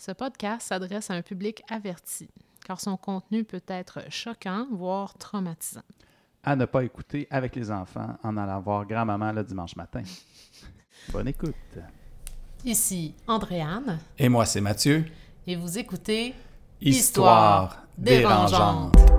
Ce podcast s'adresse à un public averti, car son contenu peut être choquant, voire traumatisant. À ne pas écouter avec les enfants en allant voir grand-maman le dimanche matin. Bonne écoute. Ici Andréane. Et moi, c'est Mathieu. Et vous écoutez Histoire dérangeante.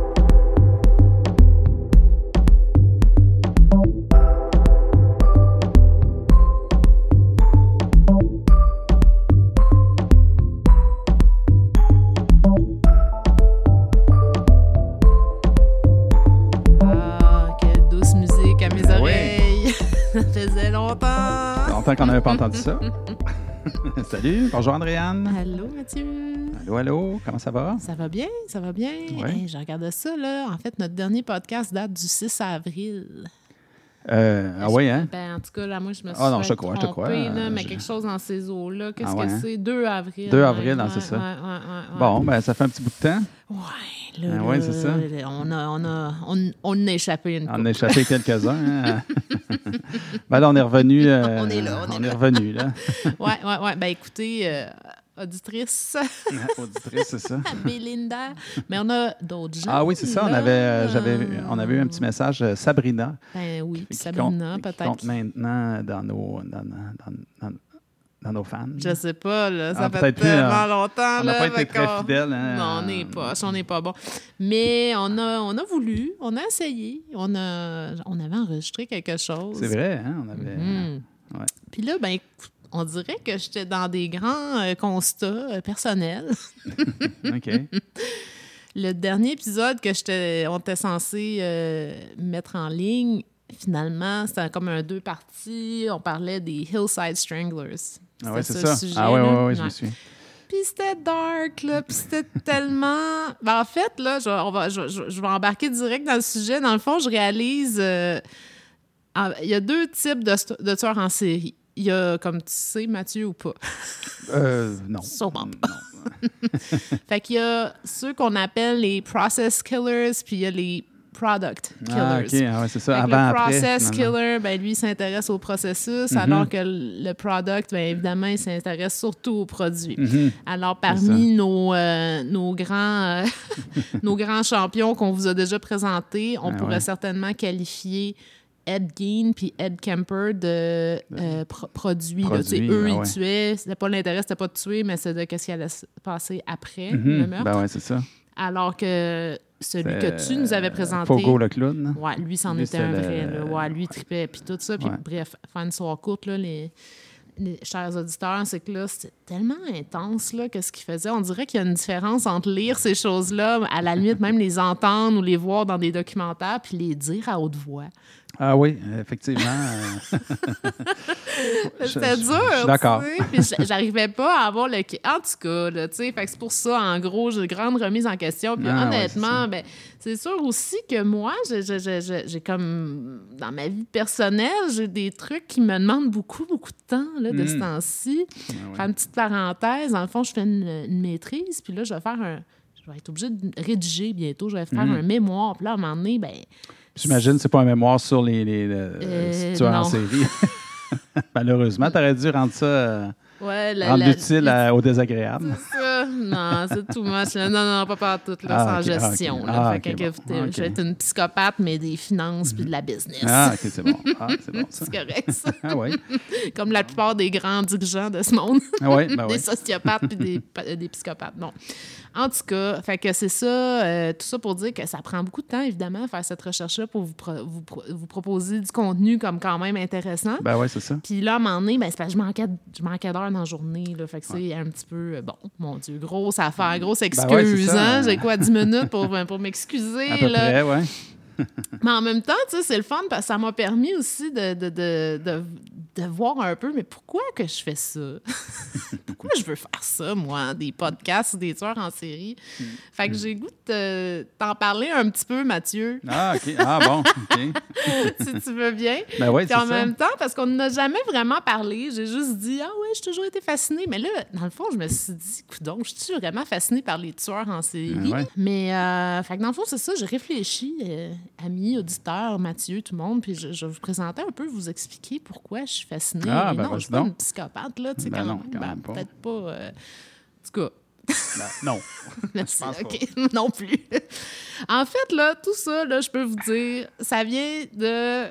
Longtemps. Qu'on n'avait pas entendu ça. Salut, bonjour Andréane. Allô, Mathieu. Allô, allô, comment ça va? Ça va bien, ça va bien. Ouais. Hey, je regardais ça, là. En fait, notre dernier podcast date du 6 avril. Euh, ah oui, hein? Ben, en tout cas, là, moi, je me suis Ah non, je te crois, je te crois. là, mais je- quelque chose dans ces eaux-là. Qu'est-ce Ah ouais, que hein? c'est? 2 avril. 2 ouais, avril, hein, ouais, c'est ça. Bon, ben ça fait un petit bout de temps. Ouais, là, Ah ouais, c'est ça. On a, on a, on, on a échappé une On a échappé quelques-uns. hein. ben là, on est revenu. euh, On est là, on est revenu, là. Ouais, ouais, ouais. Ben, écoutez, euh, auditrice, Auditrice, c'est ça. Belinda, mais on a d'autres gens. Ah oui, c'est ça. On avait, euh, j'avais, on avait eu un petit message, Sabrina, Ben oui, qui Sabrina, compte, qui peut-être. compte maintenant dans nos, dans, dans- dans- dans nos fans. Je sais pas, là, ça Ah, fait tellement hein. longtemps. On n'a pas été très fidèles. hein. Non, on n'est pas, on n'est pas bon. Mais on a, on a voulu, on a essayé, on, a, on avait enregistré quelque chose. C'est vrai, hein? On avait. Mhm. ouais. Puis là, ben, on dirait que j'étais dans des grands euh, constats euh, personnels. OK. Le dernier épisode que j'étais, on était censé euh, mettre en ligne, finalement, c'était comme un deux parties. On parlait des Hillside Stranglers. Ah ouais, C'était c'est ça. sujet, ah ouais, ouais, ouais, je Ouais. me suis. Puis c'était dark, là. Puis c'était tellement. Ben, en fait, là, je, on va, je, je- je vais embarquer direct dans le sujet. Dans le fond, je réalise. euh, ah, Il y a deux types de, de tueurs en série. Il y a, comme tu sais, Mathieu ou pas? Euh, non. Sûrement Non. Fait qu'il y a ceux qu'on appelle les process killers, puis il y a les product killers. Ah, OK. Ah, ouais, c'est ça. Fait que Avant, le process killer, ben, lui, s'intéresse au processus, Mhm. alors que le product, ben, évidemment, il s'intéresse surtout au produit. Mhm. Alors, parmi nos, euh, nos, grands, euh, nos grands champions qu'on vous a déjà présentés, on Ah pourrait ouais. certainement qualifier Ed Gein puis Ed Kemper de euh, pro- produits. Produits, eux, ah ils ouais. tuaient. C'était pas l'intérêt, c'était pas de tuer, mais c'est de qu'est-ce qui allait se passer après Mhm. le meurtre. Ben ouais, c'est ça. Alors que celui que tu nous avais présenté. Fogo le clown. Ouais, lui, c'en était un le- vrai. Là. Ouais, lui, il tripait. Puis tout ça. Puis Ouais. bref, faire une soirée courte, là, les, les chers auditeurs, c'est que là, c'était tellement intense, là, qu'est-ce qu'il faisait. On dirait qu'il y a une différence entre lire ces choses-là, à la limite même les entendre ou les voir dans des documentaires, puis les dire à haute voix. Ah oui, effectivement. C'était dur. D'accord. Puis j'arrivais pas à avoir le. En tout cas, là, tu sais. Fait que c'est pour ça, en gros, j'ai une grande remise en question. Puis Ah, honnêtement, ben, c'est sûr aussi que moi, j'ai- comme. Dans ma vie personnelle, j'ai des trucs qui me demandent beaucoup, beaucoup de temps, là, de ce Mm. temps-ci. Ah ouais. Faire une petite parenthèse. Dans le fond, je fais une, une maîtrise, puis là, je vais faire un. Je vais être obligée de rédiger bientôt. Je vais faire Mm. un mémoire. Puis là, à un moment donné, ben. J'imagine que c'est pas un mémoire sur les, les, le- Euh, tueurs en série. Malheureusement, tu aurais dû rendre ça, euh, Ouais, la- rendre au désagréable. C'est. Non, c'est tout much. là. Non, non, pas partout, là, Ah, ah, gestion. là. Ah, Fait bon. Je vais être une psychopathe, mais des finances puis de la business. Ah, OK, c'est bon. Ah, c'est bon, c'est correct, ça. Ah oui. Comme la plupart des grands dirigeants de ce monde. Ah oui, ben des sociopathes puis des, pa- des psychopathes. Bon. En tout cas, fait que c'est ça, euh, tout ça pour dire que ça prend beaucoup de temps, évidemment, faire cette recherche-là pour vous, pro- vous, pro- vous proposer du contenu comme quand même intéressant. Ben oui, c'est ça. Puis là, à un moment donné, ben, c'est parce que je manquais, je manquais d'heures dans la journée. Là, fait que c'est un petit peu, euh, bon, mon Dieu, grosse affaire, grosse excuse. Ben ouais, hein? J'ai quoi, 10 minutes pour, pour m'excuser. Là? près, oui. Mais en même temps, tu sais, c'est le fun parce que ça m'a permis aussi de, de, de, de, de voir un peu, mais pourquoi que je fais ça? pourquoi je veux faire ça, moi, des podcasts, des tueurs en série? Mm. Fait que j'ai goût de te- t'en parler un petit peu, Mathieu, Ah, OK. Ah, bon, OK. si tu veux bien. Ben oui, Puis en ça. même temps, parce qu'on n'a jamais vraiment parlé, j'ai juste dit Ah ouais, j'ai toujours été fascinée. Mais là, dans le fond, je me suis dit, donc, je suis vraiment fascinée par les tueurs en série? Ah ouais. Mais, euh, fait que dans le fond, c'est ça, j'ai réfléchi, euh, amis, auditeurs, Mathieu, tout le monde, puis je, je vais vous présenter un peu, vous expliquer pourquoi je suis fascinée. Ah, ben, non, je suis pas une psychopathe, là, tu sais, Ben quand non, quand Ben, même pas. Peut-être pas. euh, tout cas, Ben, non. Merci. OK. non plus. en fait, là, tout ça, là, je peux vous dire, ça vient de.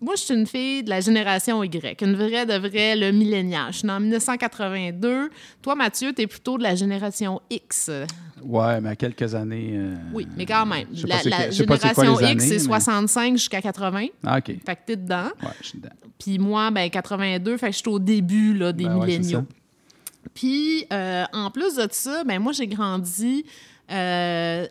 Moi, je suis une fille de la génération Y, une vraie de vraie, le millénial. Je suis née en 1982. Toi, Mathieu, tu es plutôt de la génération X. Ouais, mais à quelques années. euh, Oui, mais quand même. Je sais La, pas quoi génération X, c'est mais- 65 jusqu'à 80. Ah, OK. Fait que t'es dedans. Ouais, je suis dedans. Puis moi, ben 82, fait que je suis au début là, des Ben milléniaux. Puis, euh, en plus de ça, ben moi, j'ai grandi euh,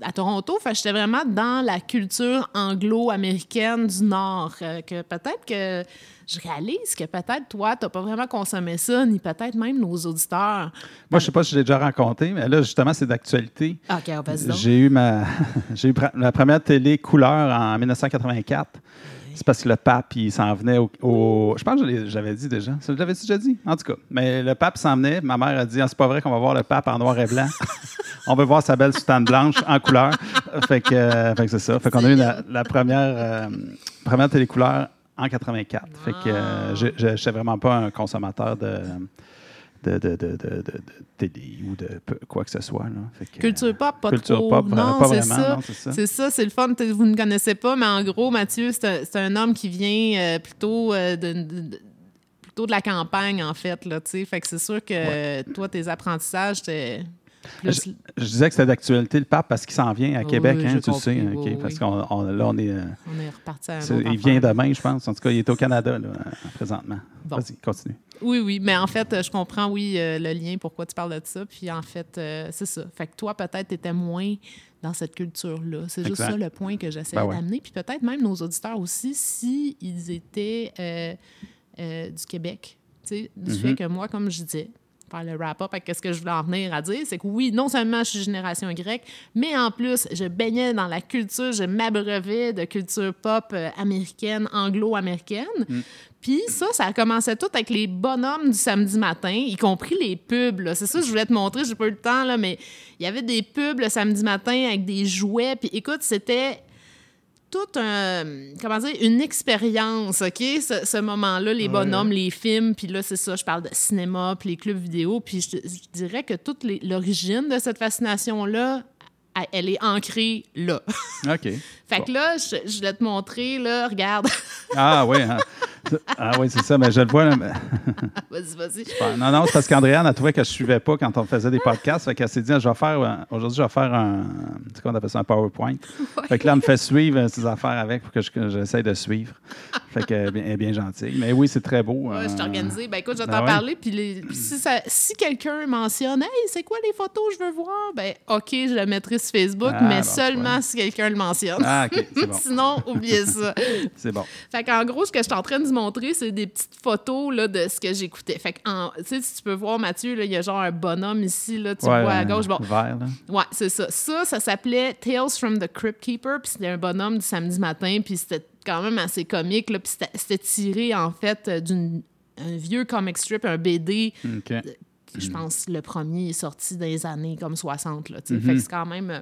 à Toronto. Fait j'étais vraiment dans la culture anglo-américaine du Nord. euh, que peut-être que je réalise que peut-être toi, t'as pas vraiment consommé ça, ni peut-être même nos auditeurs. Moi, je sais pas si je l'ai déjà rencontré, mais là, justement, c'est d'actualité. OK, vas-y donc. J'ai eu ma j'ai eu la première télé couleur en 1984. C'est parce que le pape, il s'en venait au, au- Je pense que j'avais dit déjà. Je l'avais déjà dit, en tout cas. Mais le pape s'en venait. Ma mère a dit Ah, c'est pas vrai qu'on va voir le pape en noir et blanc. On veut voir sa belle soutane blanche en couleur. Fait que, euh, fait que c'est ça. Fait qu'on a eu la, la première, euh, première télé couleur en 84. Fait que euh, je n'étais vraiment pas un consommateur de, de, de, de, de, télé ou de quoi que ce soit. Là. Fait que, Culture pop, pas Culture trop. pop, non, pas c'est vraiment, ça. c'est ça. C'est le fun. Vous ne connaissez pas, mais en gros, Mathieu, c'est un, c'est un homme qui vient euh, plutôt euh, de, de- de- plutôt de la campagne, en fait. Là, tu sais. fait que c'est sûr que toi, tes apprentissages, Je disais que c'était d'actualité le pape parce qu'il s'en vient à Québec, oui, hein, tu le sais. oui, parce qu'on on- là, on est. euh, On est reparti à il vient demain, je pense. En tout cas, il est au Canada, là, euh, présentement. Bon. Vas-y, continue. Oui, oui, mais en fait, je comprends, oui, euh, le lien, pourquoi tu parles de ça. Puis en fait, c'est ça. Fait que toi, peut-être, tu étais moins dans cette culture-là. C'est juste ça le point que j'essaie Ben ouais. d'amener. Puis peut-être même nos auditeurs aussi, si ils étaient euh, euh, du Québec. Tu sais, du Mhm. fait que moi, comme je disais, faire le wrap-up avec ce que je voulais en venir à dire, c'est que oui, non seulement je suis génération Y, mais en plus, je baignais dans la culture, je m'abreuvais de culture pop euh, américaine, anglo-américaine. Puis ça, ça commençait tout avec les bonhommes du samedi matin, y compris les pubs. C'est ça que je voulais te montrer, j'ai pas eu le temps, là, mais il y avait des pubs le samedi matin avec des jouets. Puis écoute, c'était tout un, comment dire, une expérience, OK? Ce, ce moment-là, les bonhommes, les films, puis là, c'est ça, je parle de cinéma, puis les clubs vidéo, puis je, je dirais que toute les- l'origine de cette fascination-là, elle- est ancrée là. OK. fait Bon. que là, je, je voulais te montrer, là, regarde. Ah oui, hein. ah oui, c'est ça. Mais je le vois. Mais- vas-y, vas-y. Non, non, c'est parce qu'Andréane a trouvé que je ne suivais pas quand on faisait des podcasts. Fait qu'elle s'est dit, je vais faire, euh, aujourd'hui, je vais faire un, quoi on appelle ça, un PowerPoint. Fait que là, elle me fait suivre euh, ses affaires avec pour que je- que j'essaie de suivre. Fait qu'elle est bien- gentille. Mais oui, c'est très beau. Ouais, je t'ai euh, organisé. Ben écoute, je vais ben t'en parler. Puis, les- si, si quelqu'un mentionne, hey, c'est quoi les photos je veux voir? Ben OK, je le mettrai sur Facebook, Ah, mais bon, seulement si quelqu'un le mentionne. Ah, bon. Sinon, oubliez ça. C'est bon. Fait qu'en gros, ce que je suis en train de vous montrer, c'est des petites photos là, de ce que j'écoutais. Fait que, tu sais, si tu peux voir, Mathieu, il y a genre un bonhomme ici, là, tu Ouais, vois à gauche. Bon, Vert, là. Ouais, c'est ça. Ça, ça s'appelait Tales from the Crypt Keeper, puis c'était un bonhomme du samedi matin, puis c'était quand même assez comique, là, puis c'était- tiré, en fait, euh, d'un vieux comic strip, un BD, Je pense le premier est sorti dans les années comme 60, là. Fait que c'est quand même... euh,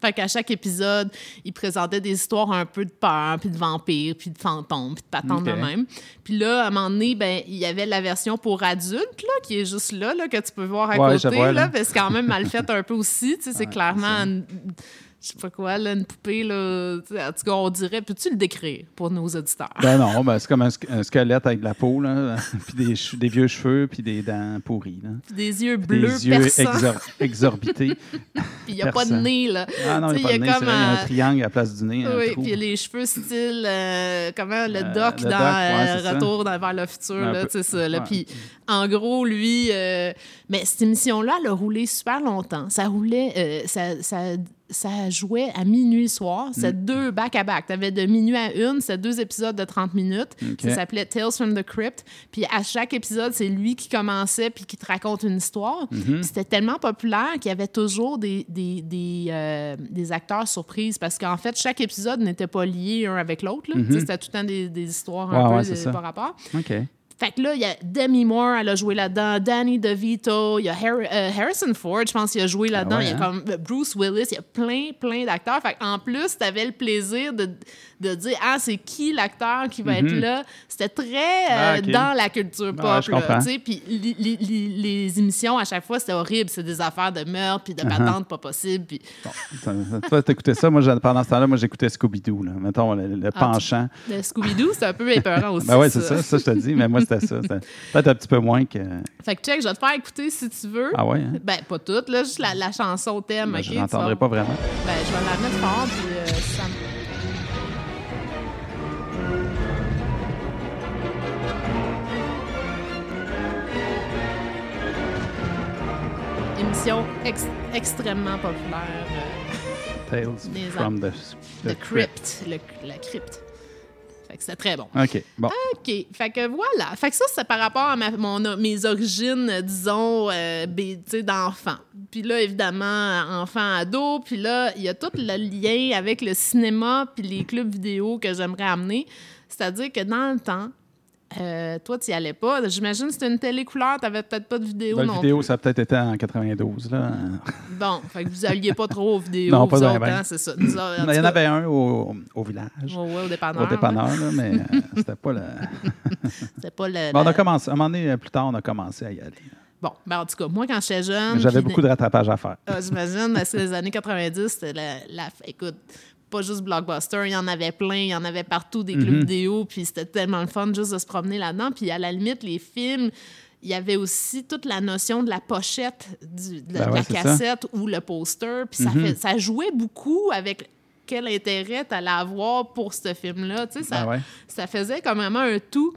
Fait qu'à chaque épisode, il présentait des histoires un peu de peur, puis de vampires, puis de fantômes, puis de patentes de Ok. même. Puis là, à un moment donné, ben, il y avait la version pour adultes, là, qui est juste là, là que tu peux voir à Ouais, côté, vois, là, là. parce que c'est quand même mal fait un peu aussi, tu sais, c'est Ouais, clairement... c'est. Je sais pas quoi, là, une poupée, là, en tout cas, on dirait... Peux-tu le décrire pour nos auditeurs? Ben non, ben c'est comme un, squelette avec de la peau, là, puis des, des vieux cheveux, puis des dents pourries. Là. Puis des yeux Des bleus yeux perçants, exor- exorbités. puis il n'y a pas de nez, là. Ah non, il n'y a pas de nez, c'est comme vrai, il y a un- triangle à la place du nez. Oui, puis les cheveux style, euh, comment, le Euh, doc le dans doc, ouais, euh, c'est. Retour dans- vers le futur, Un là, sais ça. Là. Ouais. Puis, en gros, lui... euh, mais cette émission-là, elle a roulé super longtemps. Ça roulait... ça, ça, ça jouait à minuit soir. C'était Mm. deux back-à-back. Tu avais de minuit à une, c'était deux épisodes de 30 minutes. OK. Ça s'appelait Tales from the Crypt. Puis à chaque épisode, c'est lui qui commençait puis qui te raconte une histoire. Mm-hmm. C'était tellement populaire qu'il y avait toujours des, des, des, euh, des acteurs surprises parce qu'en fait, chaque épisode n'était pas lié un avec l'autre. là. Sais, C'était tout le temps des, des histoires un Mm-hmm. Ouais, peu ouais, de- c'est par rapport. Fait que là, il y a Demi Moore, elle a joué là-dedans, Danny DeVito, il y a Har- euh, Harrison Ford, je pense qu'il a joué là-dedans, Ah ouais, il y a hein? comme euh, Bruce Willis, il y a plein, plein d'acteurs. Fait en plus, tu avais le plaisir de, de dire, ah, c'est qui l'acteur qui va être là? C'était très euh, Ah, dans la culture pop. Ah là, comprends. tu sais. Puis li- li- les émissions, à chaque fois, c'était horrible. C'est des affaires de meurtre, puis de patentes pas possibles. Puis Bon, toi, t'écoutais ça. Moi, pendant ce temps-là, moi, j'écoutais Scooby-Doo. là. Mettons, le, le Ah, penchant. le Scooby-Doo, c'est un peu épeurant aussi. Ben ouais, c'est ça. Ça, je te dis. Mais moi, c'était ça. Peut-être un petit peu moins que. Fait que check, je vais te faire écouter si tu veux. Ah ouais, hein? Ben, pas toute, là, juste la, la chanson thème. Ben, je l'entendrai vas- pas vraiment. Ben, je vais la mettre fort, puis euh, ça me- Émission ex- extrêmement populaire. euh, Tales Des from the, The Crypt. Le, la crypte. Fait que c'était très bon. OK. Bon. OK. Fait que voilà. Fait que ça, c'est par rapport à ma- mon, mes origines, disons, euh, d'enfant. Puis là, évidemment, enfant, ado. Puis là, il y a tout le lien avec le cinéma puis les clubs vidéo que j'aimerais amener. C'est-à-dire que dans le temps, euh, toi, tu n'y allais pas. J'imagine que c'était une télé couleur, tu n'avais peut-être pas de vidéo La non vidéo, plus. ça a peut-être été en 92. Là. Bon, fait que vous alliez pas trop aux vidéos. Non, pas ben, ben. hein, c'est ça. Nous autres, en Il y en cas, avait un au, au village, ouais, au dépanneur. au dépanneur, là, mais euh, c'était pas le. C'était pas le. Bon, on a commencé. À un moment donné, plus tard, on a commencé à y aller. Bon, ben, en tout cas, moi, quand j'étais jeune. J'avais beaucoup de rattrapage à faire. Ah, J'imagine, c'est les années 90, c'était la, la- Écoute, pas juste Blockbuster, il y en avait plein, il y en avait partout des clubs vidéo, puis c'était tellement le fun juste de se promener là-dedans. Puis à la limite, les films, il y avait aussi toute la notion de la pochette du- de, Ben de ouais, la ça. cassette ou le poster. Puis ça, fait, ça jouait beaucoup avec quel intérêt tu allais avoir pour ce film-là. Tu sais, ça, Ben ouais. ça faisait comme vraiment un tout.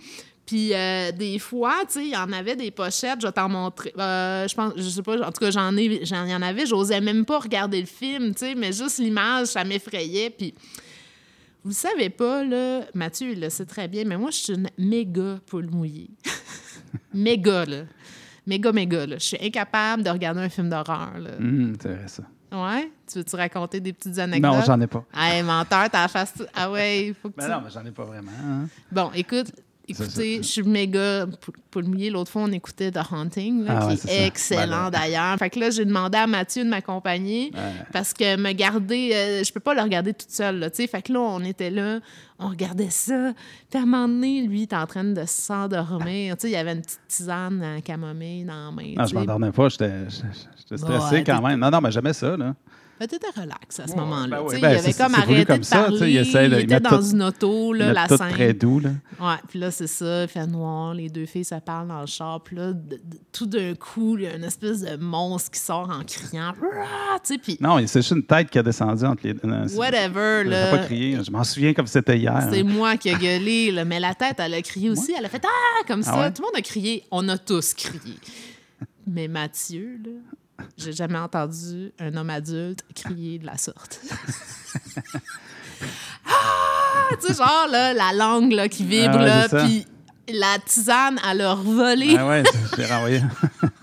Puis euh, des fois, tu sais, il y en avait des pochettes, je vais t'en montrer. Euh, je pense, je sais pas, en tout cas, j'en ai, j'en y en avait, j'osais même pas regarder le film, tu sais, mais juste l'image, ça m'effrayait. Puis vous savez pas, là, Mathieu, il le sait très bien, mais moi, je suis une méga poule mouillée. méga, là. Méga, méga, là. Je suis incapable de regarder un film d'horreur, là. Hum, vrai, ça. Ouais? Tu veux-tu raconter des petites anecdotes? Non, j'en ai pas. Hey, menteur, t'as la face... Ah ouais, il faut que Ben tu... non, mais j'en ai pas vraiment. hein. Bon, écoute, écoutez, je suis méga mouillée. L'autre fois, on écoutait The Haunting, là, Ah qui est excellent d'ailleurs. Fait que là, j'ai demandé à Mathieu de m'accompagner parce que me garder, euh, je peux pas le regarder toute seule, là. Fait que là, on était là, on regardait ça. Puis à un moment donné, lui, il était en train de s'endormir. Il y avait une petite tisane à camomille dans la main. Non, tu je m'endormais pas. J'étais j'étais stressé Ouais, quand même. Non, non, mais j'aimais ça. Là. Ben, t'étais relax à ce Ouais, moment-là. ben tu oui, sais, ben, il avait comme arrêté comme de ça, tu parler. il essaie de- il il était dans tout- une auto, là, la tout scène. très doux. Là. Ouais, puis là, c'est ça, il fait noir, les deux filles se parlent dans le char, puis là, de- de- tout d'un coup, il y a une espèce de monstre qui sort en criant, tu puis Non, c'est juste une tête qui a descendu entre les deux. whatever, Je là. pas crié. Je m'en souviens comme c'était hier. C'est hein. moi qui ai gueulé, là, mais la tête, elle a crié aussi. Elle a fait Ah! comme ça. ouais? Tout le monde a crié. On a tous crié. Mais Mathieu, là, j'ai jamais entendu un homme adulte crier de la sorte. ah! Tu sais, genre, là, la langue là, qui vibre, Ah ouais, là, c'est ça. puis la tisane à leur voler. Ah ouais, j'ai renvoyé.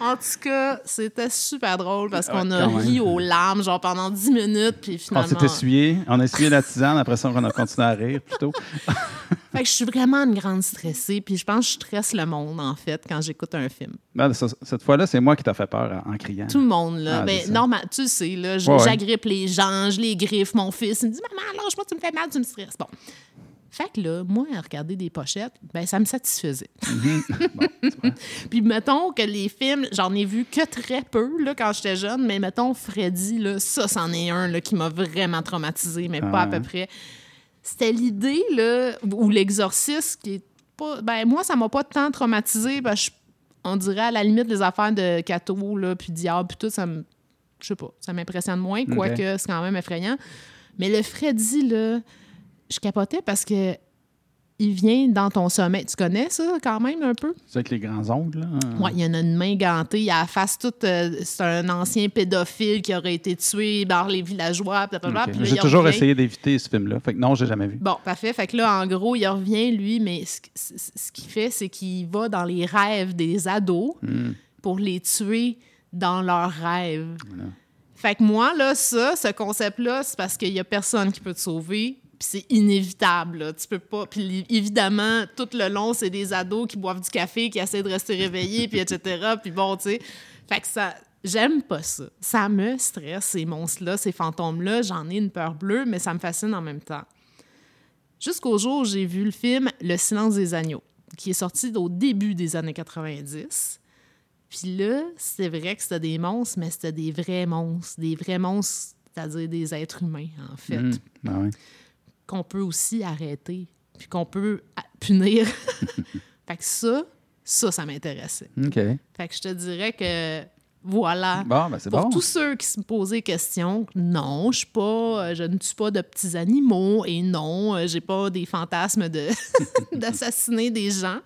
En tout cas, c'était super drôle parce qu'on a même. ri aux larmes, genre pendant 10 minutes, puis On finalement. s'est essuyé. On a essuyé la tisane. Après ça, on a continué à rire plutôt. Fait que je suis vraiment une grande stressée, puis je pense que je stresse le monde, en fait, quand j'écoute un film. Ça- cette fois-là, c'est moi qui t'a fait peur en, en criant. Tout le monde, là. Ah, ben, normal, tu sais, là, je- Ouais, ouais. j'agrippe les gens, je les griffe. Mon fils, il me dit Maman, lâche-moi, tu me fais mal, tu me stresses. Bon. Fait que là, moi, à regarder des pochettes, ben, ça me satisfaisait. Puis mettons que les films, j'en ai vu que très peu là, quand j'étais jeune, mais mettons Freddy, là, ça, c'en est un là, qui m'a vraiment traumatisé, mais pas à Ah peu ouais. près. C'était l'idée, là, ou l'exorciste, qui est pas. Ben, moi, ça m'a pas tant traumatisé. Ben, je- on dirait à la limite les affaires de Cato, là, puis Diable, puis tout, ça me. Je sais pas, ça m'impressionne moins, quoique c'est quand même effrayant. Mais le Freddy, là, je capotais parce que il vient dans ton sommeil. Tu connais ça quand même un peu? C'est avec les grands ongles. Là. Ouais, il y en a une main gantée, il a la face toute. euh, c'est un ancien pédophile qui aurait été tué par les villageois. J'ai toujours revient. essayé d'éviter ce film-là. Fait que non, j'ai jamais vu. Bon, parfait. Fait que là, en gros, il revient, lui, mais ce, qu'il fait, c'est qu'il va dans les rêves des ados Hmm. pour les tuer dans leurs rêves. Fait que moi, là, ça, ce concept-là, c'est parce qu'il y a personne qui peut te sauver. Puis c'est inévitable, là. Tu peux pas. Puis évidemment, tout le long, c'est des ados qui boivent du café, qui essaient de rester réveillés, puis etc. Puis bon, tu sais. Fait que ça. J'aime pas ça. Ça me stresse, ces monstres-là, ces fantômes-là. J'en ai une peur bleue, mais ça me fascine en même temps. Jusqu'au jour où j'ai vu le film Le silence des agneaux, qui est sorti au début des années 90. Puis là, c'est vrai que c'était des monstres, mais c'était des vrais monstres. Des vrais monstres, c'est-à-dire des êtres humains, en fait Mhm. Ah ouais. Qu'on peut aussi arrêter, puis qu'on peut punir. fait que ça, ça, ça m'intéressait. OK. Fait que je te dirais que voilà. Bon, ben c'est Pour bon. tous ceux qui se posaient question, non, je suis pas, euh, je ne tue pas de petits animaux et non, euh, j'ai pas des fantasmes de d'assassiner des gens.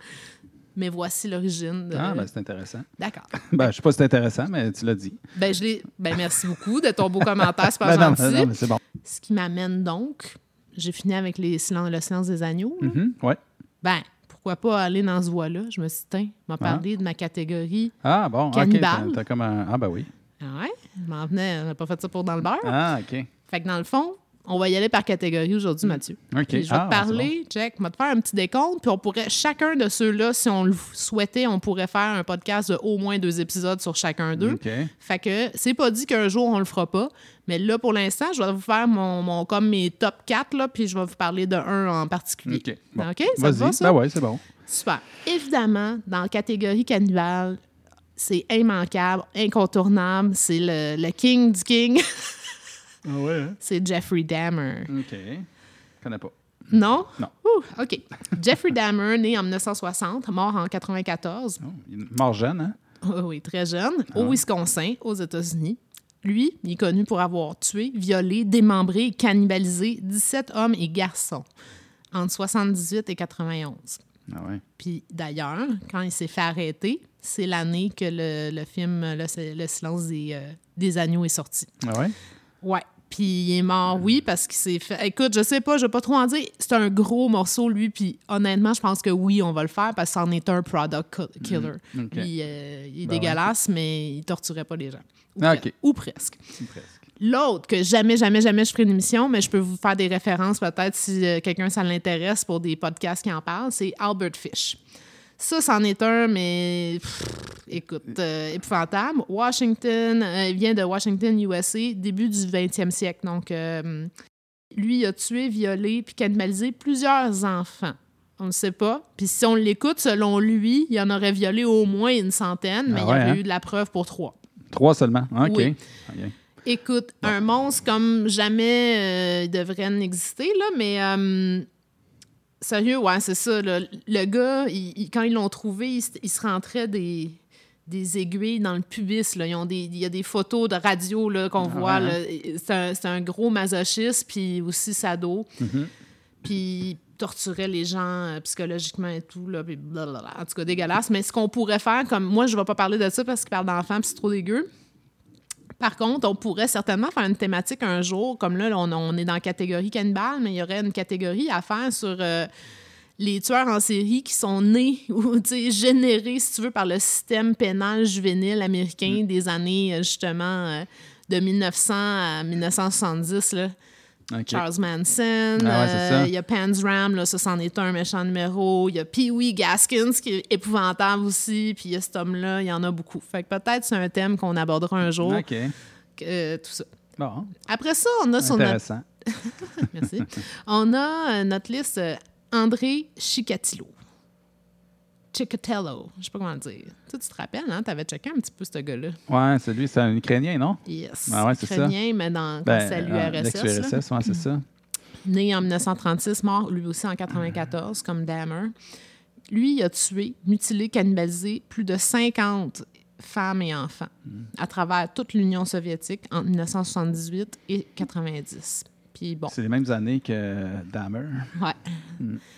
Mais voici l'origine. de- Ah, ben c'est intéressant. D'accord. Ben, je sais pas si c'est intéressant, mais tu l'as dit. Ben, je l'ai. Ben, merci beaucoup de ton beau commentaire, c'est pas Ben, non, gentil. non, mais c'est bon. Ce qui m'amène donc, j'ai fini avec les silen- le silence des agneaux. Mhm, Ouais. Ben, pourquoi pas aller dans ce voie-là? Je me suis dit, tiens, m'a parlé de ma catégorie. Ah, bon. OK. Cannibale. T'as comme un... Ah, ben oui. Ah ouais, je m'en venais, on n'a pas fait ça pour dans le beurre. Ah, OK. Fait que dans le fond, on va y aller par catégorie aujourd'hui, Mathieu. OK. Puis je vais Ah, te parler, check, je vais te faire un petit décompte, puis on pourrait, chacun de ceux-là, si on le souhaitait, on pourrait faire un podcast de au moins deux épisodes sur chacun d'eux. OK. Fait que c'est pas dit qu'un jour on le fera pas, mais là pour l'instant, je vais vous faire mon, mon- comme mes top 4 là, puis je vais vous parler de un en particulier. OK. Bon. OK, ça te va Vas-y. ça? Ben ouais, c'est bon. Super. Évidemment, dans la catégorie cannibale, c'est immanquable, incontournable, c'est le, le king du king, Ah ouais. c'est Jeffrey Dahmer. OK. Je connais pas. Non? Non. Ouh, OK. Jeffrey Dahmer, né en 1960, mort en 94. Oh, il est mort jeune, hein? Oui, oui, très jeune, Ah. au Wisconsin, aux États-Unis. Lui, il est connu pour avoir tué, violé, démembré et cannibalisé 17 hommes et garçons entre 78 et 91. Ah ouais. Puis d'ailleurs, quand il s'est fait arrêter, c'est l'année que le, le film Le, Le silence des, euh, des agneaux est sorti. Ah ouais? Ouais. Puis il est mort, oui, parce qu'il s'est fait. Écoute, je sais pas, je vais pas trop en dire. C'est un gros morceau, lui. Puis honnêtement, je pense que oui, on va le faire parce que c'en est un product killer. Mm. Lui, euh, il est Ben ouais. dégueulasse, mais il torturait pas les gens. Ou, Ah, ou presque. Presque. L'autre, que jamais, jamais, jamais je ferai une émission, mais je peux vous faire des références peut-être si euh, quelqu'un ça l'intéresse pour des podcasts qui en parlent, c'est Albert Fish. Ça, c'en est un, mais pff, écoute, euh, épouvantable. Washington, euh, il vient de Washington, USA, début du 20e siècle. Donc, euh, lui, il a tué, violé puis cannibalisé plusieurs enfants. On ne sait pas. Puis si on l'écoute, selon lui, il en aurait violé au moins une centaine, mais Ah il y aurait hein? eu de la preuve pour trois. Trois seulement? Ah, OK. Oui. Écoute, un monstre comme jamais euh, il devrait n'exister, là, mais euh, sérieux, ouais, c'est ça. Le gars, il- il- quand ils l'ont trouvé, il, se- il se rentrait des, des aiguilles dans le pubis. Là. Ils ont des, il y a des photos de radio qu'on Ah voit. ouais, là. C'est un, gros masochiste, puis aussi sado. Mhm. Puis il torturait les gens euh, psychologiquement et tout. Là, puis blablabla. En tout cas, dégueulasse. Mais ce qu'on pourrait faire, comme moi, je ne vais pas parler de ça parce qu'il parle d'enfants, puis c'est trop dégueu. Par contre, on pourrait certainement faire une thématique un jour, comme là, on, on est dans la catégorie cannibale, mais il y aurait une catégorie à faire sur euh, les tueurs en série qui sont nés ou générés, si tu veux, par le système pénal juvénile américain des années, euh, justement, euh, de 1900 à 1970. Là. Charles Manson, Ah ouais, c'est euh, il y a Panzram, là, ça c'en est un méchant numéro. Il y a Pee-wee Gaskins, qui est épouvantable aussi. Puis il y a cet homme-là, il y en a beaucoup. Fait que peut-être c'est un thème qu'on abordera un jour, OK. euh, tout ça. Bon. Après ça, on a notre... Intéressant. Merci. On a euh, notre liste André Chikatilo. Chikatilo, je sais pas comment le dire. Tu, tu te rappelles, hein? T'avais checké un petit peu ce gars-là. Ouais, c'est lui, c'est un Ukrainien, non? Yes. Ah ouais, c'est ça. Ukrainien, mais dans Ben, c'est euh, l'URSS. là? L'ex-URSS, ouais, c'est ça. né en 1936, mort lui aussi en 1994, comme Dahmer. Lui, il a tué, mutilé, cannibalisé plus de 50 femmes et enfants à travers toute l'Union soviétique entre 1978 et 90. Puis bon, C'est les mêmes années que Dahmer. ouais,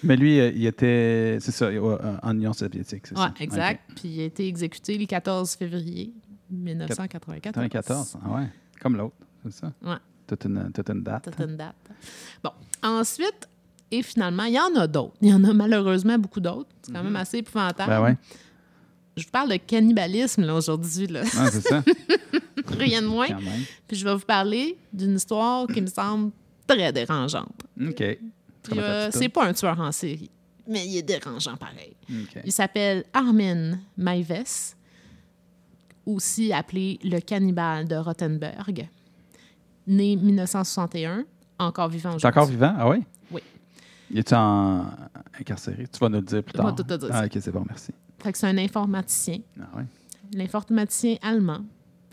Mais lui, euh, il était, c'est ça, euh, en Union soviétique, c'est ouais, ça? exact. Puis il a été exécuté le 14 février 1994. 94, ah ouais. Comme l'autre, c'est ça? Ouais. Toute une, toute une date. Toute une date. Bon, ensuite, et finalement, il y en a d'autres. Il y en a malheureusement beaucoup d'autres. C'est quand même assez épouvantable. Ben ouais. Je vous parle de cannibalisme aujourd'hui. Ah, c'est ça, Rien de moins. Puis je vais vous parler d'une histoire qui me semble très dérangeante. OK. Euh, c'est pas un tueur en série, mais il est dérangeant pareil. OK. Il s'appelle Armin Maives, aussi appelé le cannibale de Rottenberg, né 1961, encore vivant aujourd'hui. encore vivant? Ah oui? Oui. Il est en incarcéré? Tu vas nous le dire plus tard. tout te dire ah. OK, c'est bon, merci. Fait que c'est un informaticien. Ah oui. L'informaticien allemand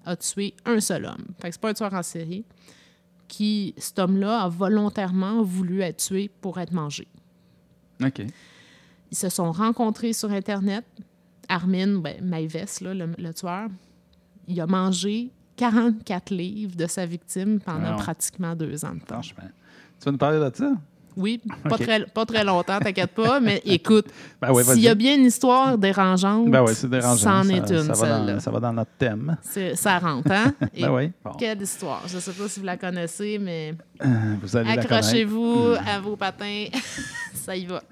a tué un seul homme. Fait que c'est pas un tueur en série. Qui, cet homme-là, a volontairement voulu être tué pour être mangé. OK. Ils se sont rencontrés sur Internet. Armin, ben, Maives, là, le, le tueur, il a mangé 44 livres de sa victime pendant pratiquement deux ans de temps. Franchement. Tu vas nous parler de ça? Oui, pas, très, pas très longtemps, t'inquiète pas, mais écoute, Ben s'il y a bien une histoire dérangeante, Ben oui, c'est dérangeant. c'en ça, est une, ça va, dans, ça va dans notre thème. Ça rentre, hein? Et Ben. Bon. Quelle histoire? Je ne sais pas si vous la connaissez, mais accrochez-vous à vos patins. ça y va.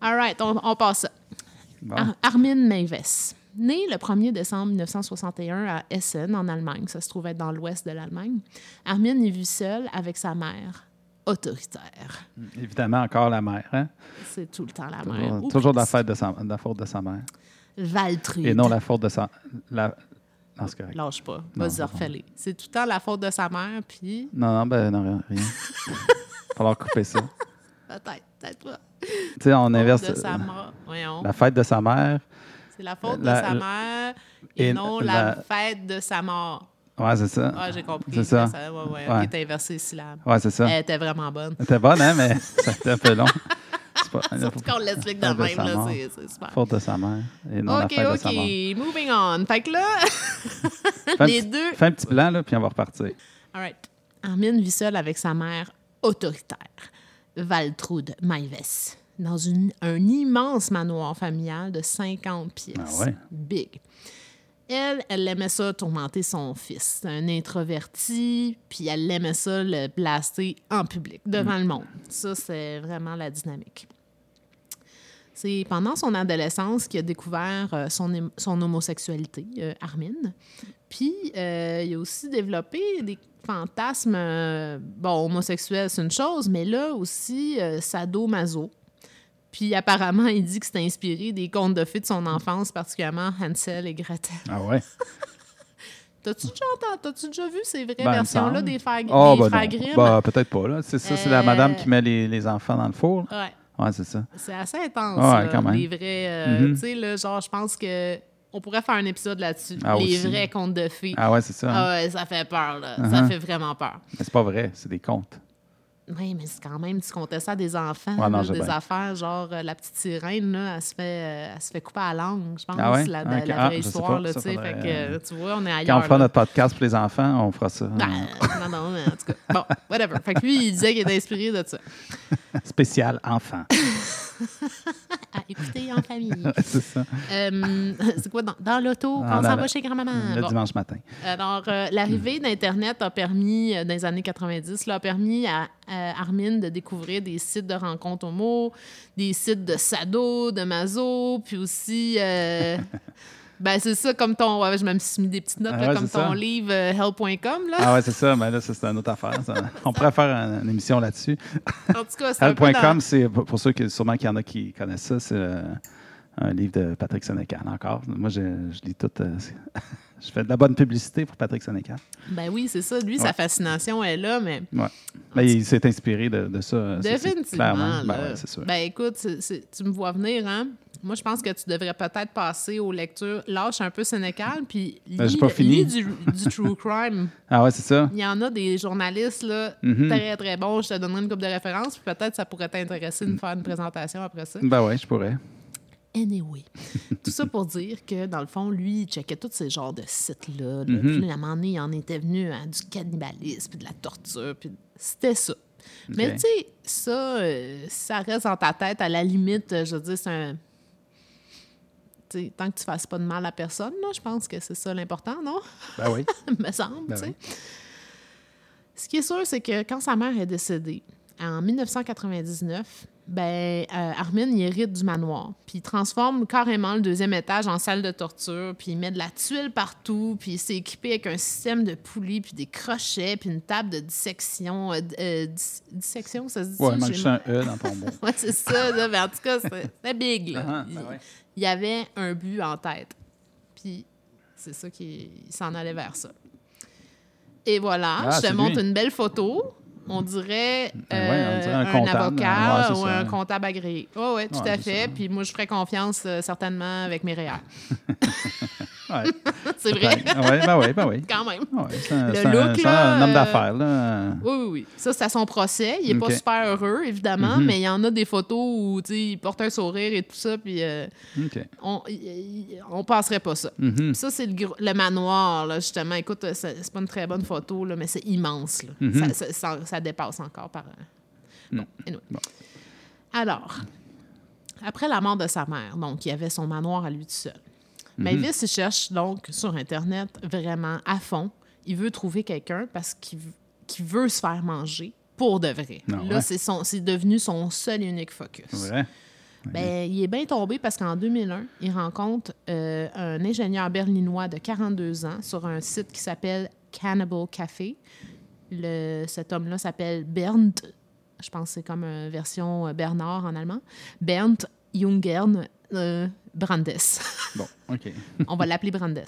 All right, on, on passe. Bon. Ar- Armin Meiwes. Né le 1er décembre 1961 à Essen, en Allemagne, ça se trouve être dans l'ouest de l'Allemagne, Armin est vu seul avec sa mère, autoritaire. Évidemment, encore la mère. Hein? C'est tout le temps la mère. Toujours, Ou toujours de la, fête de sa, de la faute de sa mère. Valtrude. Et non la faute de sa. La... Non, c'est correct. Lâche pas. Vas-y, c'est tout le temps la faute de sa mère, puis Non, non, ben non, rien. rien. falloir couper ça. peut-être, peut-être pas. Tu sais, on inverse de sa. Voyons. la fête de sa mère. C'est la faute La- de sa la- mère et, et non la- la... fête de sa mort. Ouais, c'est ça. Ah, j'ai compris. C'est ça. ouais, ouais, Ouais. T'as inversé les syllabes. Ouais, c'est ça. Elle était vraiment bonne. C'était bonne, hein, mais ça a été un peu long. C'est pas Surtout quand on l'explique de Fête de même, là, c'est super. faute de sa mère. Et non la OK, de sa. OK, moving on. Fait que là, les deux... Fais un petit plan, là, puis on va repartir. All right. Armin vit seul avec sa mère autoritaire, Valtrude Maives, dans une- un immense manoir familial de 50 pièces. Ah ouais? Big. Elle, elle aimait ça tourmenter son fils. C'est un introverti, puis elle aimait ça le blaster en public, devant le monde. Ça, c'est vraiment la dynamique. C'est pendant son adolescence qu'il a découvert euh, son, hom- son homosexualité, euh, Armin. Puis, euh, il a aussi développé des fantasmes, euh, bon, homosexuels, c'est une chose, mais là aussi, sado-maso. Puis, apparemment, il dit que c'est inspiré des contes de fées de son enfance, particulièrement Hansel et Gretel. Ah ouais? T'as-tu déjà, entendu- t'as-tu déjà vu ces vraies Ben, versions-là des frères, Ah, des ben frères non. Grimm? Bah, peut-être pas, là. C'est ça, c'est la Euh, madame qui met les, les enfants dans le four. Ouais. Ouais, c'est ça. C'est assez intense, Ouais, là, quand même. les vrais... euh, Mhm. Tu sais, là, genre, je pense que on pourrait faire un épisode là-dessus. Ah, les aussi. vrais contes de fées. Ah ouais, c'est ça. hein. Ah ouais, ça fait peur, là. Ça Uh-huh. fait vraiment peur. Mais c'est pas vrai, c'est des contes. Oui, mais c'est quand même, tu comptais ça à des enfants, Ouais, non, là, des bien. affaires, genre euh, la petite sirène, là, elle se fait, euh, elle se fait couper à la langue, je pense, Ah ouais? la, Ah, vraie histoire, pas. là, faudrait, fait que, euh, tu vois, on est ailleurs, Quand on fera notre podcast pour les enfants, on fera ça. Ben, non, non, mais en tout cas, bon, whatever. Fait que lui, il disait qu'il était inspiré de ça. Spécial enfant. À écouter en famille. c'est ça. Euh, c'est quoi, dans, dans l'auto, Ah, quand on s'en va chez grand-maman? Le Bon. dimanche matin. Alors, euh, l'arrivée d'Internet a permis, euh, dans les années 90, là, a permis à, à Armin de découvrir des sites de rencontres homo, des sites de sado, de maso, puis aussi... euh, ben, c'est ça, comme ton... ouais, je me suis mis des petites notes, Ah là, ouais, comme ton ça. livre euh, help.com, là. Ah ouais, c'est ça. Mais là, ça, c'est une autre affaire. ça. On pourrait faire un- une émission là-dessus. En tout cas, c'est Help.com, c'est pour ceux qui, sûrement qu'il y en a qui connaissent ça, c'est euh, un livre de Patrick Sénécal encore. Moi, je, je lis tout. euh, je fais de la bonne publicité pour Patrick Sénécal. Ben oui, c'est ça. Lui, Ouais. sa fascination est là, mais Ouais. Mais il s'est inspiré de, de ça. c'est Définitivement. Ben ouais, sûr. Ben écoute, tu me vois venir, hein? Moi, je pense que tu devrais peut-être passer aux lectures. Lâche un peu Sénécal, puis lis, Ben, pas fini. lis du, du true crime. Ah ouais, c'est ça. Il y en a des journalistes là, Mhm. très, très bons. Je te donnerai une couple de références, puis peut-être ça pourrait t'intéresser de me faire une présentation après ça. Ben ouais, je pourrais. Anyway, tout ça pour dire que, dans le fond, lui, il checkait tous ces genres de sites-là. là. Mhm. Puis, à un moment donné, il en était venu à du cannibalisme, puis de la torture, puis c'était ça. Mais tu sais, ça, euh, ça reste dans ta tête. À la limite, euh, je veux dire, c'est un... tant que tu fasses pas de mal à personne, je pense que c'est ça l'important, non? Ben oui. me semble, Ben tu sais. oui. Ce qui est sûr, c'est que quand sa mère est décédée, en 1999, ben, euh, Armin, il hérite du manoir. Puis il transforme carrément le deuxième étage en salle de torture. Puis il met de la tuile partout. Puis il s'est équipé avec un système de poulies, puis des crochets, puis une table de dissection. euh, euh, dis- dissection, ça se dit Ouais, il manque juste un E dans ton mot. Ouais, c'est ça. là. Mais en tout cas, c'était big. là. Ah, il, ben ouais. il y avait un but en tête. Puis c'est ça qu'il il s'en allait vers ça. Et voilà, Ah, je te c'est montre lui. une belle photo. On dirait, ouais, on euh, dirait un un, comptable. avocat Ouais, ou ça. un comptable agréé. Oui, oui, tout Ouais, à fait. ça. Puis moi, je ferais confiance euh, certainement avec mes. Ouais. c'est vrai, ben oui, ben oui. quand même. Ouais, c'est un, Le un- look, c'est là, un homme euh, d'affaires, là. Oui, oui, oui. Ça, c'est à son procès. Il n'est pas super heureux, évidemment, Mhm. mais il y en a des photos où tu sais, il porte un sourire et tout ça, puis euh, on, on passerait pas ça. Mhm. Ça, c'est le, le manoir, là, justement. Écoute, euh, c'est pas une très bonne photo, là, mais c'est immense. Là. Mhm. ça, ça- ça- ça dépasse encore par. Non. anyway. Bon. Alors, après la mort de sa mère, donc, il avait son manoir à lui tout seul. Mhm. Mavis, il cherche donc sur Internet vraiment à fond. Il veut trouver quelqu'un parce qu'il veut se faire manger pour de vrai. Ah Là, ouais? c'est devenu son seul et unique focus. Ben, il est bien tombé parce qu'en 2001, il rencontre euh, un ingénieur berlinois de 42 ans sur un site qui s'appelle Cannibal Café. Le, cet homme-là s'appelle Bernd, je pense que c'est comme une version euh, Bernard en allemand, Bernd Jungern euh, Brandes. Bon, OK. On va l'appeler Brandes.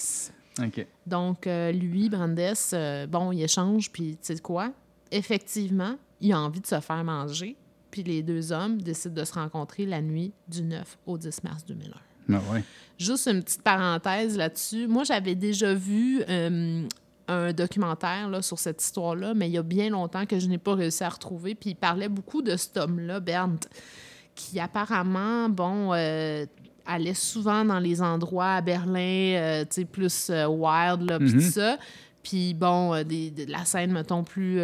OK. Donc, euh, lui, Brandes, euh, bon, il échange, puis tu sais quoi? Effectivement, il a envie de se faire manger, puis les deux hommes décident de se rencontrer la nuit du 9 au 10 mars 2001. Ben ouais. Juste une petite parenthèse là-dessus. Moi, j'avais déjà vu euh, un documentaire là, sur cette histoire-là, mais il y a bien longtemps que je n'ai pas réussi à retrouver. Puis il parlait beaucoup de cet homme-là, Bernd, qui apparemment, bon, euh, allait souvent dans les endroits à Berlin, euh, tu sais, plus euh, wild, là, puis tout ça. Puis bon, euh, des- de la scène, mettons, plus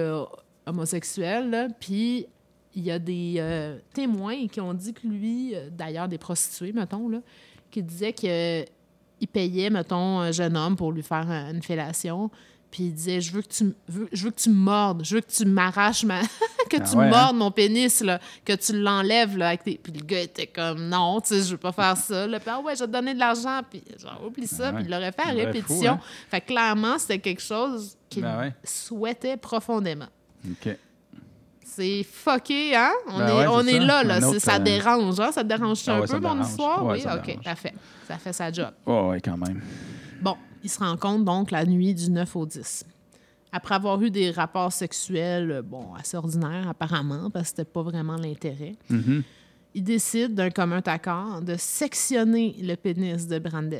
homosexuelle. Puis il y a des témoins qui ont dit que lui, d'ailleurs des prostituées, mettons, là, qui disaient qu'il payait, mettons, un jeune homme pour lui faire une fellation. Puis il disait Je veux que tu, veux- je veux que tu me mordes, je veux que tu m'arraches ma. que Ah tu ouais, hein? mordes mon pénis, là, que tu l'enlèves, là, avec tes. Puis le gars était comme Non, tu sais, je veux pas faire ça. Là. Puis ah ouais, je vais te donner de l'argent. Puis genre, oublie ça. Ah ouais. Puis il l'aurait fait à répétition. fou, hein? Fait que clairement, c'était quelque chose qu'il Ben ouais. souhaitait profondément. OK. C'est fucké, hein? On Ben est, on est là, là. Un autre, ça euh, dérange, hein? Ça te dérange Ah un ouais, ça peu, mon dérange. histoire? Oui, OK, dérange. parfait. Ça fait sa job. Oh, ouais, quand même. Bon, ils se rencontrent donc la nuit du 9 au 10. Après avoir eu des rapports sexuels, euh, bon, assez ordinaires apparemment, parce que c'était pas vraiment l'intérêt, Mhm. ils décident d'un commun accord de sectionner le pénis de Brandes.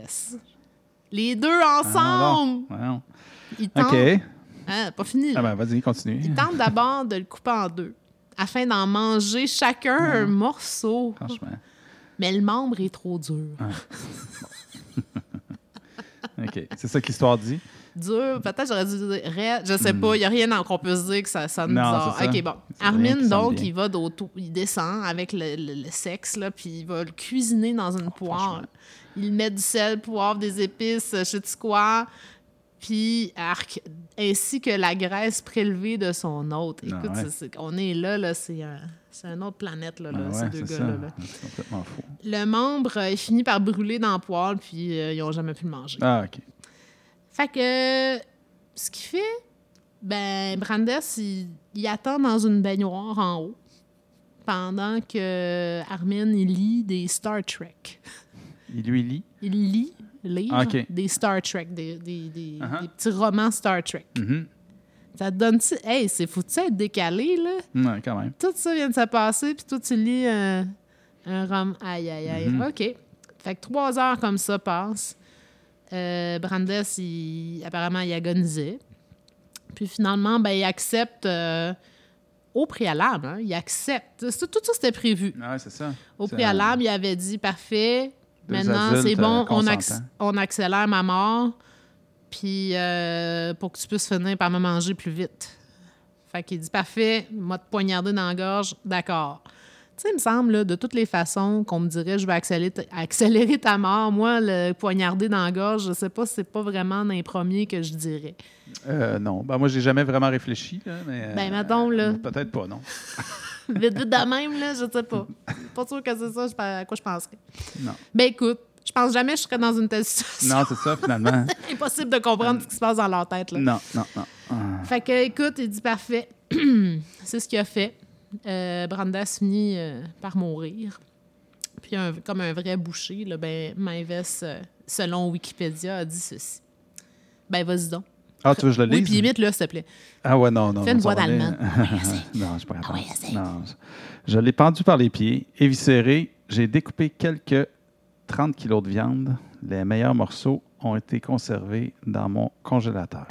Les deux ensemble! Ah. Ils tentent... OK. Hein, pas fini, là. Ah ben, vas-y, continue. Ils tentent d'abord de le couper en deux, afin d'en manger chacun un morceau. Franchement. Mais le membre est trop dur. OK. C'est ça que l'histoire dit? Dur, peut-être j'aurais dû dire raide, je sais pas, il n'y a rien qu'on peut se dire que ça sonne Hmm. Non, bizarre. ça. OK, bon. Armin, donc, il va d'auto, il descend avec le, le- le sexe, là, puis il va le cuisiner dans une poire. Oh, franchement. Il met du sel, poivre, des épices, je sais quoi, puis arc, ainsi que la graisse prélevée de son hôte. Ah, Écoute, ouais. on est là, là c'est un, une autre planète, là, là, Ben ces deux gars-là. ça. là. C'est complètement fou. Le membre, euh, il finit par brûler dans le poêle, puis euh, ils n'ont jamais pu le manger. Ah, OK. Fait que ce qu'il fait, ben Brandes, il, il attend dans une baignoire en haut pendant que Armin il lit des Star Trek. Il lui lit? Il lit, Ah, des Star Trek, des, des- des- Uh-huh. des petits romans Star Trek. Mhm. Ça te donne Hey, c'est foutu être décalé, là. Ouais, quand même. Tout ça vient de se passer, puis toi, tu lis un, un roman. Aïe, aïe, aïe. Mhm. OK. Fait que trois heures comme ça passent. Euh, Brandes, il, apparemment, il agonisait. Puis finalement, ben, il accepte euh, au préalable. hein, il accepte. C'est- Tout ça, c'était prévu. Ah, ouais, c'est ça. Au préalable, il avait dit parfait. Maintenant, c'est bon, euh, on, acc- consentants. on accélère ma mort. Puis euh, pour que tu puisses finir par me manger plus vite. Fait qu'il dit parfait, moi te poignarder dans la gorge, d'accord. Tu sais, il me semble, là, de toutes les façons qu'on me dirait je vais accélérer, ta- accélérer ta mort, moi, le poignarder dans la gorge, je sais pas si c'est pas vraiment dans les premiers que je dirais. Euh, non. Ben, moi, j'ai jamais vraiment réfléchi. Là, mais, Ben, mettons, là. Peut-être pas, non. vite, vite de même, là, je sais pas. Pas sûr que c'est ça à quoi je penserais. Non. Ben écoute, je pense jamais que je serais dans une telle situation. Non, c'est ça, finalement. Impossible de comprendre ce qui se passe dans leur tête. Là. non, non, non. Ah. Fait que, écoute, il dit parfait. c'est ce qu'il a fait. Euh, Brandas finit euh, par mourir. Puis, un- comme un vrai boucher, là, ben, euh, selon Wikipédia, a dit ceci. Ben, vas-y donc. Ah, tu veux que je le Oui, lise? puis imite, là, s'il te plaît. Ah ouais, non, non. Fais une voix va aller. d'allemand. non, je pas. Ah ouais, non, je, je l'ai pendu par les pieds, éviscéré. J'ai découpé quelques 30 kilos de viande. Les meilleurs morceaux ont été conservés dans mon congélateur.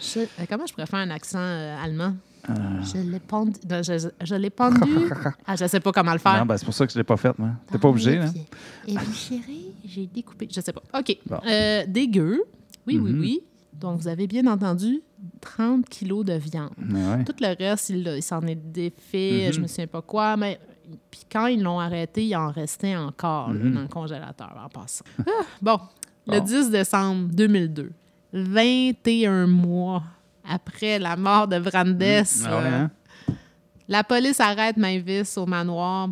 Je- euh, comment je pourrais faire un accent euh, allemand? Euh. Je l'ai pendu. non, je, je l'ai pendu. ah, je sais pas comment le faire. Non, ben, c'est pour ça que je ne l'ai pas fait. T'es pas obligé, là. Puis, chérie, j'ai découpé. Je sais pas. OK. Bon. Euh, dégueu. Oui, oui, Mhm. oui. Donc, vous avez bien entendu 30 kilos de viande. Ouais. Tout le reste, il, s'en est défait, Mhm. je me souviens pas quoi, mais puis quand ils l'ont arrêté, il en restait encore là, Mhm. dans le congélateur en passant. Ah, bon, le Bon. 10 décembre 2002, 21 mois après la mort de Brandes, Ah ouais, hein? la police arrête Mavis au manoir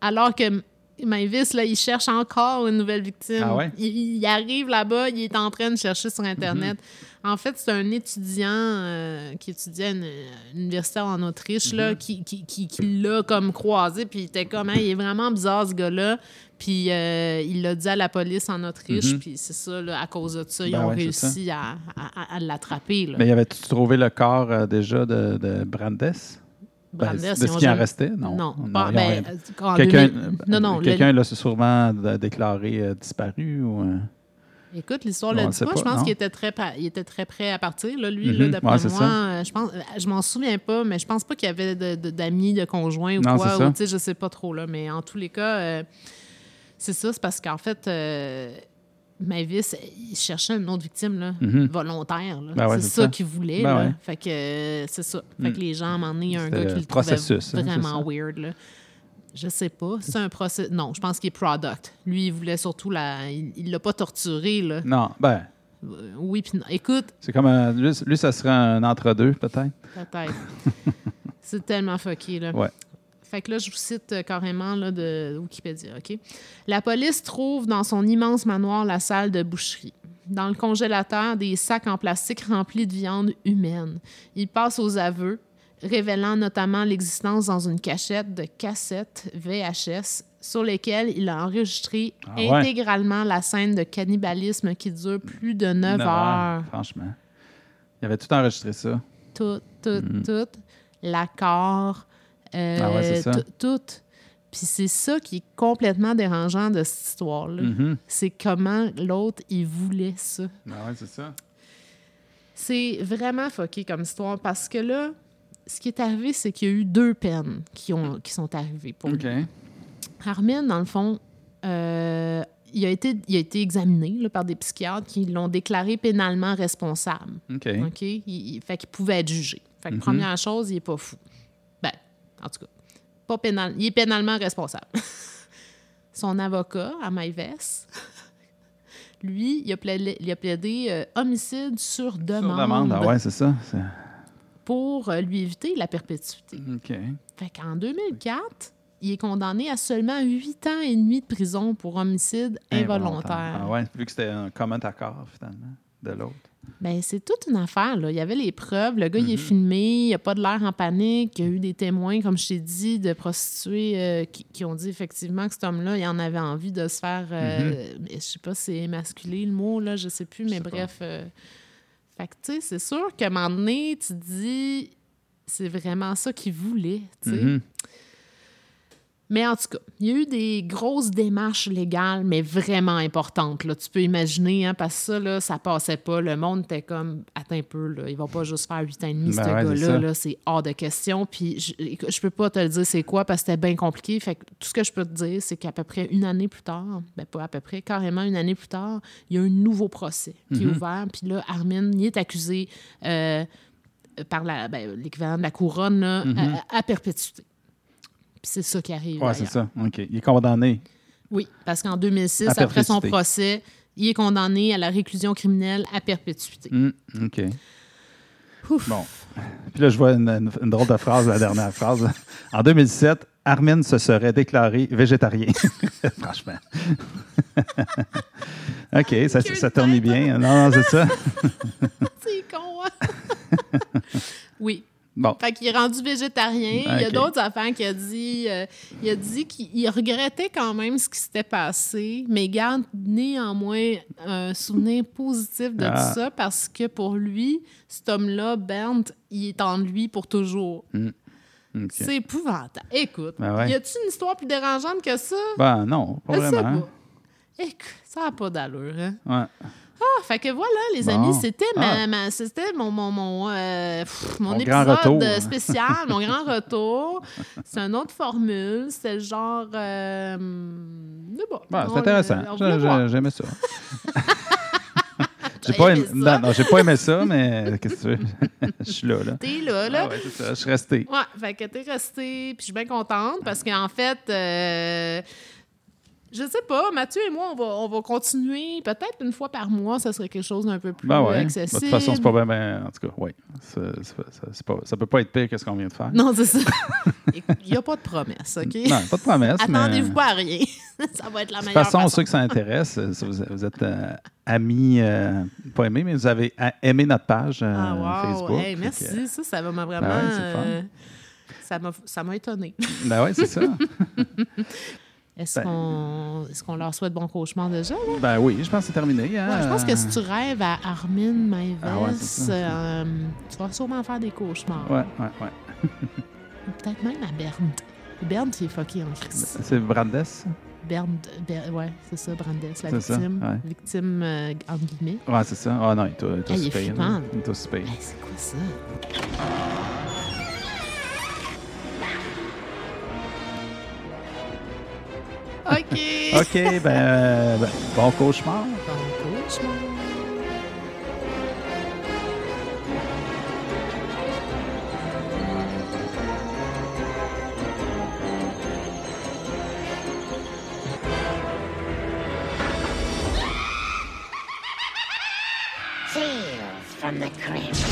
alors que Mavis, là, il cherche encore une nouvelle victime. Ah ouais? il, il arrive là-bas, il est en train de chercher sur Internet. Mhm. En fait, c'est un étudiant euh, qui étudiait à une, une université en Autriche là, qui, qui, qui- qui l'a comme croisé, puis il était comme, Hein, il est vraiment bizarre ce gars-là. Puis euh, il l'a dit à la police en Autriche, Mhm. puis c'est ça, là, à cause de ça, ils Ben ont ouais, réussi à, à- à l'attraper. Mais y avait-tu trouvé le corps euh, déjà de, de Brandes? Ben, de ce qui en restait? Non. Non, Non, ont ben, euh, Quelqu'un 2000 non, non, le- quelqu'un l'a sûrement d- déclaré euh, disparu ou. euh, Écoute, l'histoire le dit pas. Je pense non. qu'il était très, il était très prêt à partir. Là, lui, Mhm. là, d'après Ouais, moi, euh, je pense, euh, je m'en souviens pas, mais je pense pas qu'il y avait de- de- d'amis, de, conjoints ou Non, quoi. Ou, je sais pas trop là, mais en tous les cas, euh, c'est ça. C'est parce qu'en fait, euh, Mavis, il cherchait une autre victime là, Mhm. volontaire. Ben ouais, c'est ça, ça. qu'il voulait. Ben là. ouais. Fait que euh, c'est ça. Fait Mm. que les gens, à un moment donné, il y a un gars qui le le trouvait processus, hein, vraiment weird. Là. Je sais pas. C'est un procès. Non, je pense qu'il est product. Lui, il voulait surtout la. Il l'a pas torturé, là. Non, ben, Euh, oui, puis. Écoute, c'est comme un. Lui, lui, ça serait un entre-deux, peut-être. peut-être. c'est tellement fucké, là. Ouais. Fait que là, je vous cite euh, carrément là, de Wikipédia, OK? La police trouve dans son immense manoir la salle de boucherie. Dans le congélateur, des sacs en plastique remplis de viande humaine. Il passe aux aveux, révélant notamment l'existence dans une cachette de cassettes VHS sur lesquelles il a enregistré Ah ouais. intégralement la scène de cannibalisme qui dure plus de 9 Neuf heures. Franchement. Il avait tout enregistré ça. tout, tout, Mhm. tout. L'accord, euh, Ah ouais, c'est ça. tout, tout. Puis c'est ça qui est complètement dérangeant de cette histoire-là. Mhm. C'est comment l'autre, il voulait ça. Ben ouais, c'est ça. C'est vraiment fucké comme histoire parce que là, ce qui est arrivé, c'est qu'il y a eu deux peines qui, ont, qui sont arrivées pour OK. lui. Armin, dans le fond, euh, il, a été, il a été examiné là, par des psychiatres qui l'ont déclaré pénalement responsable. OK. OK? Il, il- fait qu'il pouvait être jugé. Fait que Mhm. première chose, il est pas fou. En tout cas, pas pénal, il est pénalement responsable. Son avocat, à Maïves, lui, il a plaidé, il a plaidé, euh, homicide sur demande, Sur demande. Ah ouais, c'est ça. Pour euh, lui éviter la perpétuité. OK. Fait qu'en 2004, il est condamné à seulement 8 ans et demi de prison pour homicide involontaire. Ah ouais, vu que c'était un commun accord, finalement, de l'autre? Ben, c'est toute une affaire. Là. Il y avait les preuves. Le gars, il est Mhm. filmé. Il n'y a pas de l'air en panique. Il y a eu des témoins, comme je t'ai dit, de prostituées euh, qui, qui ont dit effectivement que cet homme-là, il en avait envie de se faire. euh, mais Je sais pas si c'est émasculé le mot, là, je sais plus, mais bref. euh, fait que, tu sais, c'est sûr qu'à un moment donné, tu te dis, c'est vraiment ça qu'il voulait, tu sais. Mhm. Mais en tout cas, il y a eu des grosses démarches légales, mais vraiment importantes. Là. Tu peux imaginer, hein, parce que ça, là, ça passait pas. Le monde était comme, attends un peu, là, il va pas juste faire 8 ans et demi, Ben ce ouais, c'est gars-là. C'est hors de question. Puis je, je peux pas te le dire c'est quoi, parce que c'était bien compliqué. Fait que tout ce que je peux te dire, c'est qu'à peu près une année plus tard, ben pas à peu près, carrément une année plus tard, il y a un nouveau procès qui est Mhm. ouvert. Puis là, Armin, il est accusé euh, par la- ben, l'équivalent de la couronne là, Mhm. à, à perpétuité. Puis c'est ça qui arrive. Ouais, c'est ça. OK. Il est condamné. Oui, parce qu'en 2006, À après son procès, il est condamné à la réclusion criminelle à perpétuité. Mm, OK. Ouf. Bon. Puis là, je vois une, une- une drôle de phrase, la dernière phrase. En 2007, Armin se serait déclaré végétarien. Franchement. OK, ça, ça tourne bien. Non, non, c'est ça. C'est con, hein? oui. Bon. Fait qu'il est rendu végétarien. Il y a d'autres affaires qu'il a dit. euh, il a dit qu'il il regrettait quand même ce qui s'était passé, mais il garde néanmoins un souvenir positif de Ah. tout ça parce que pour lui, cet homme-là, Bernd, il est en lui pour toujours. OK. C'est épouvantable. Écoute, Ben ouais. y a-tu une histoire plus dérangeante que ça? Ben non, pas vraiment. pas. Écoute, ça n'a pas d'allure, hein? Ouais. Ah, fait que voilà, les Bon. amis, c'était ma, Ah. ma- c'était mon, mon, mon, euh, pff, mon Mon épisode euh, spécial, mon grand retour. C'est une autre formule. C'est le genre. Euh, c'est bon. Ben, On- c'est intéressant. j'ai- J'aimais ça. J'ai pas aimé non, non, j'ai pas aimé ça, mais qu'est-ce que tu veux? Je suis là, là. T'es là, là. Ah ouais, c'est ça, je suis resté. Ouais, fait que t'es restée, puis je suis bien contente parce qu'en fait, euh, je sais pas, Mathieu et moi, on va, on va continuer. Peut-être une fois par mois, ça serait quelque chose d'un peu plus Ben ouais. accessible. De toute façon, c'est pas bien, ben, en tout cas, oui. Ça, peut pas être pire que ce qu'on vient de faire. Non, c'est ça. Il n'y a pas de promesse, OK? Non, pas de promesse, mais... Attendez-vous pas à rien. ça va être la De toute meilleure façon, façon. ceux que ça intéresse, euh, vous, êtes euh, amis, euh, pas aimés, mais vous avez aimé notre page euh, Ah, wow. Facebook. Hey, merci. que, Ça, ça m'a vraiment. Ben ouais, ça m'a étonné. ben oui, c'est ça. Est-ce Ben- qu'on est leur souhaite bon cauchemar déjà? là? ben oui, je pense que c'est terminé. hein. Ouais, je pense que si tu rêves à Armin Maïves, Ah ouais, euh, tu vas sûrement faire des cauchemars. Ouais, ouais, ouais. Peut-être même à Bernd. Bernd, il est fucké en Christ. C'est Brandes? Bernd, Ber- ouais, c'est ça, Brandes, la ça, victime. ouais. Victime, euh, entre guillemets. Ouais, c'est ça. Ah non, il est aussi est payé. Il est c'est quoi ça? OK. OK, ben, euh, ben, bon cauchemar. Bon cauchemar. Tales from the Crypt.